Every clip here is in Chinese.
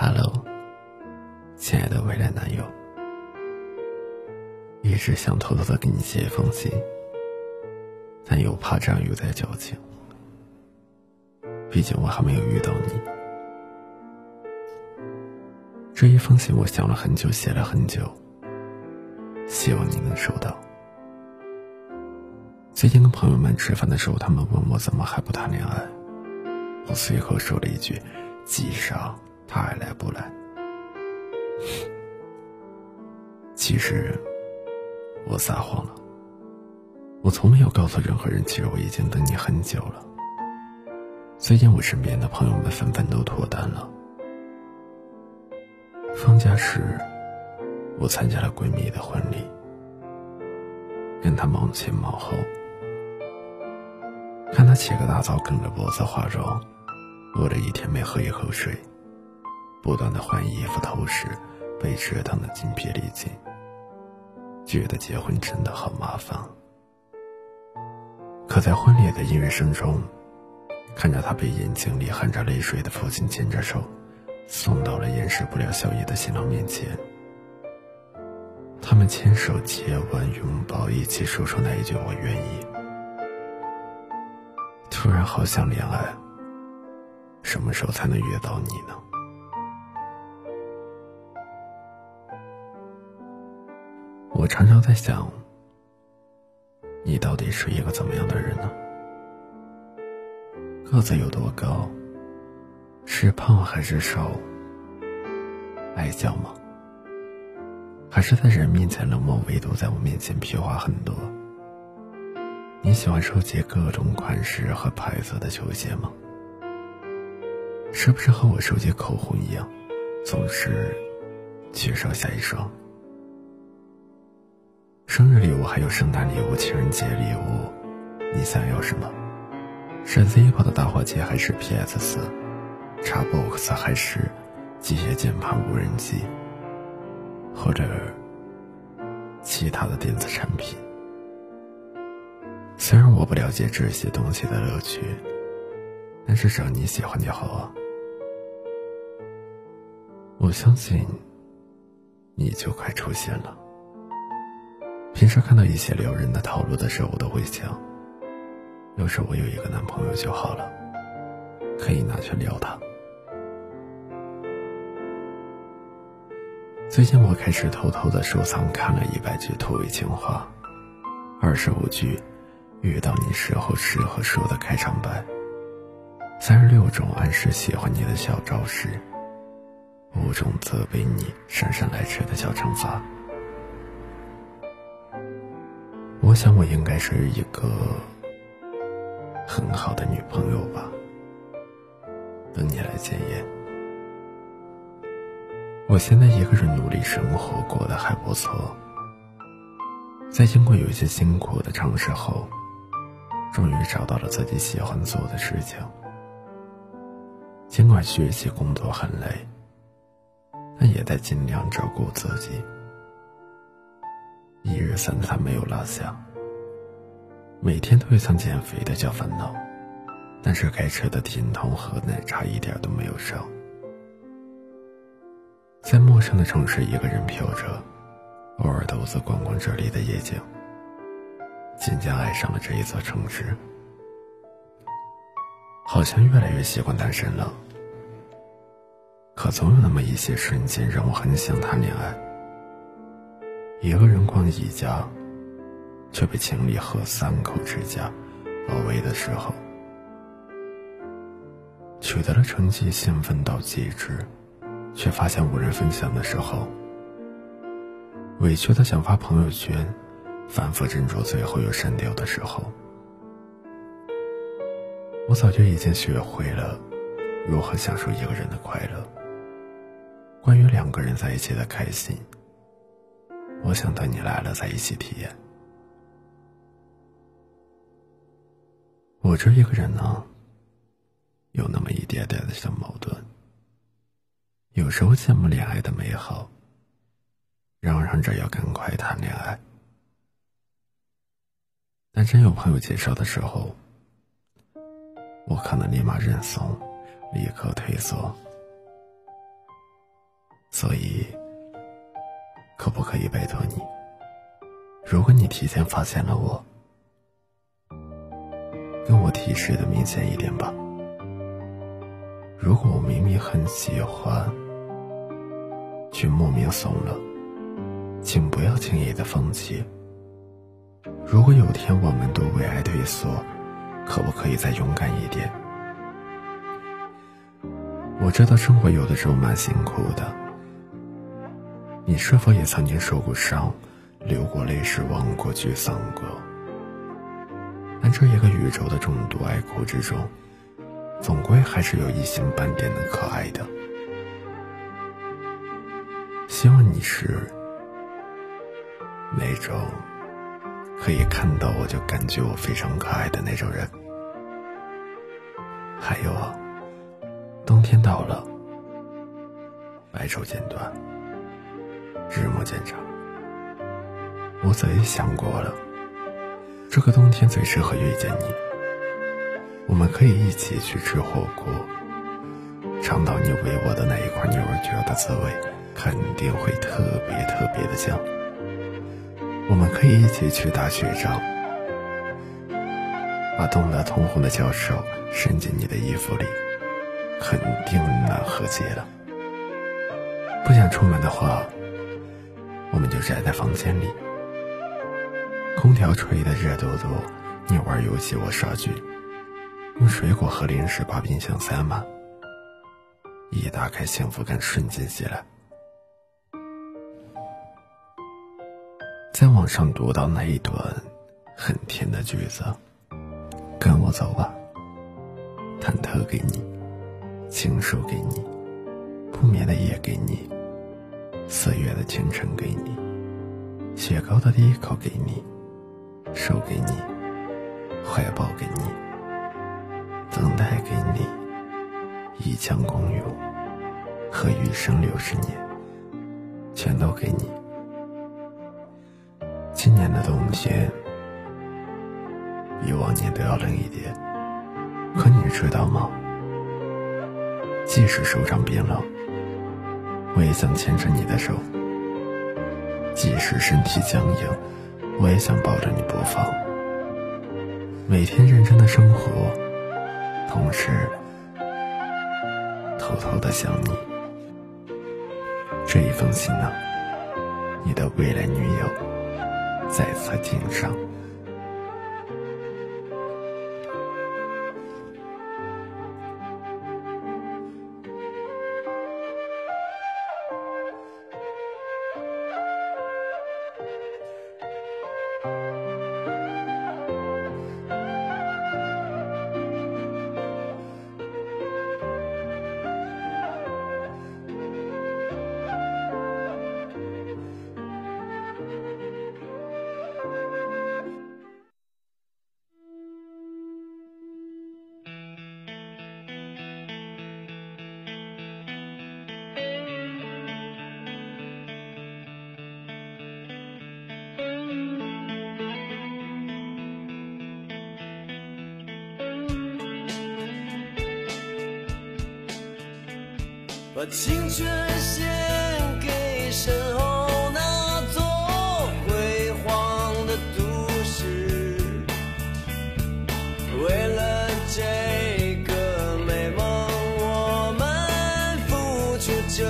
Hello，亲爱的未来男友，一直想偷偷的给你写一封信，但又怕这样有点矫情。毕竟我还没有遇到你。这一封信我想了很久，写了很久，希望你能收到。最近跟朋友们吃饭的时候，他们问我怎么还不谈恋爱，我随口说了一句：“急啥？他爱来不来？”其实我撒谎了，我从没有告诉任何人，其实我已经等你很久了。最近我身边的朋友们纷纷都脱单了。放假时，我参加了闺蜜的婚礼，跟她忙前忙后。看她起个大早，梗着脖子化妆，饿了一天没喝一口水，不断的换衣服、偷食，被折腾的筋疲力尽，觉得结婚真的好麻烦。可在婚礼的音乐声中，看着他被眼睛里含着泪水的父亲牵着手，送到了掩饰不了笑意的新郎面前。他们牵手、接吻、拥抱，一起说出那一句“我愿意”。突然好想恋爱，什么时候才能约到你呢？我常常在想，你到底是一个怎么样的人呢？个子有多高？是胖还是瘦？爱笑吗？还是在人面前冷漠，唯独在我面前屁话很多？你喜欢收集各种款式和牌子的球鞋吗？是不是和我收集口红一样，总是缺少下一双？生日礼物还有圣诞礼物、情人节礼物，你想要什么？是 Zippo 的大话机还是 PS 四、Xbox 还是机械键盘无人机，或者其他的电子产品？虽然我不了解这些东西的乐趣，但是只要你喜欢就好啊。我相信，你就快出现了。平时看到一些撩人的套路的时候，我都会想，要是我有一个男朋友就好了，可以拿去撩他。最近我开始偷偷的收藏看了一百句土味情话，二十五句。遇到你时候适合说的开场白，三十六种暗示喜欢你的小招式，五种责备你姗姗来迟的小惩罚。我想我应该是一个很好的女朋友吧，等你来检验。我现在一个人努力生活，过得还不错。在经过有些辛苦的尝试后。终于找到了自己喜欢做的事情。尽管学习工作很累，但也在尽量照顾自己。一日三餐没有落下，每天都有想减肥的小烦恼，但是该吃的甜筒和奶茶一点都没有少。在陌生的城市一个人飘着，偶尔独自逛逛这里的夜景。渐渐爱上了这一座城市，好像越来越习惯单身了。可总有那么一些瞬间，让我很想谈恋爱。一个人逛一家，却被情侣和三口之家包围的时候；取得了成绩，兴奋到极致，却发现无人分享的时候；委屈的想发朋友圈。反复斟酌，最后又删掉的时候，我早就已经学会了如何享受一个人的快乐。关于两个人在一起的开心，我想等你来了再一起体验。我这一个人呢，有那么一点点的小矛盾，有时候羡慕恋爱的美好，嚷嚷着要赶快谈恋爱。但真有朋友介绍的时候，我可能立马认怂，立刻退缩。所以，可不可以拜托你？如果你提前发现了我，跟我提示的明显一点吧。如果我明明很喜欢，却莫名怂了，请不要轻易的放弃。如果有天我们都为爱退缩，可不可以再勇敢一点？我知道生活有的时候蛮辛苦的，你是否也曾经受过伤？流过泪，失望过，沮丧过。但这一个宇宙的众多爱哭之中，总归还是有一星半点的可爱的。希望你是那种可以看到我就感觉我非常可爱的那种人。还有啊，冬天到了，白昼渐短，日暮渐长。我早已想过了，这个冬天最适合遇见你。我们可以一起去吃火锅，尝到你喂我的那一块牛肉卷的滋味，肯定会特别特别的香。我们可以一起去打雪仗，把冻得通红的小手伸进你的衣服里，肯定暖和解了。不想出门的话，我们就宅在房间里。空调吹得热嘟嘟，你玩游戏我刷剧，用水果和零食把冰箱塞满。一打开，幸福感瞬间袭来。在网上读到那一段很甜的句子：“跟我走吧，忐忑给你，情书给你，不眠的夜给你，四月的清晨给你，雪糕的第一口给你。”手给你，怀抱给你，等待给你，一腔共勇和余生六十年，全都给你。今年的冬天比往年都要冷一点，可你知道吗？即使手掌冰冷，我也想牵着你的手；即使身体僵硬。我也想抱着你不放，每天认真的生活，同时偷偷的想你。这一封信呢，你的未来女友在此敬上。把青春献给身后那座辉煌的都市，为了这个美梦，我们付出着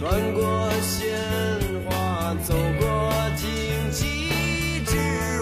穿过鲜花，走过荆棘之路。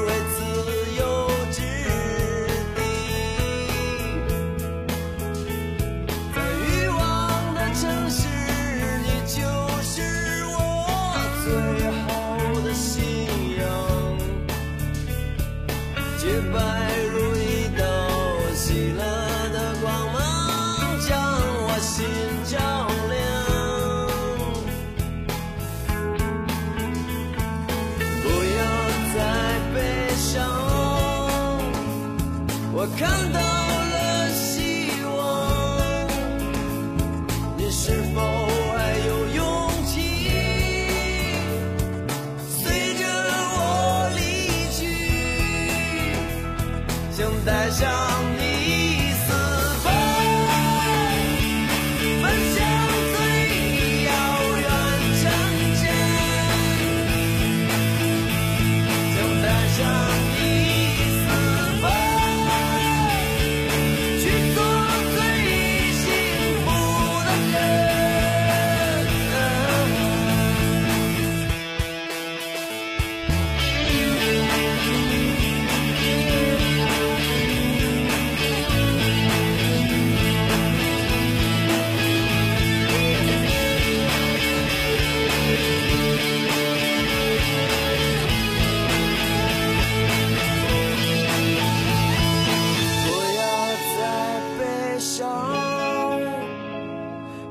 正在想你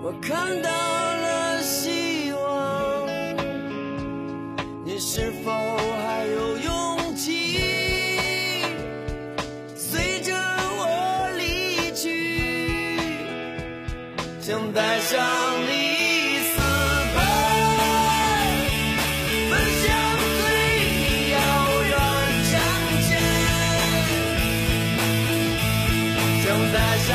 我看到了希望你是否还有勇气？随着我离去想带上你私奔奔向最遥远城镇想带上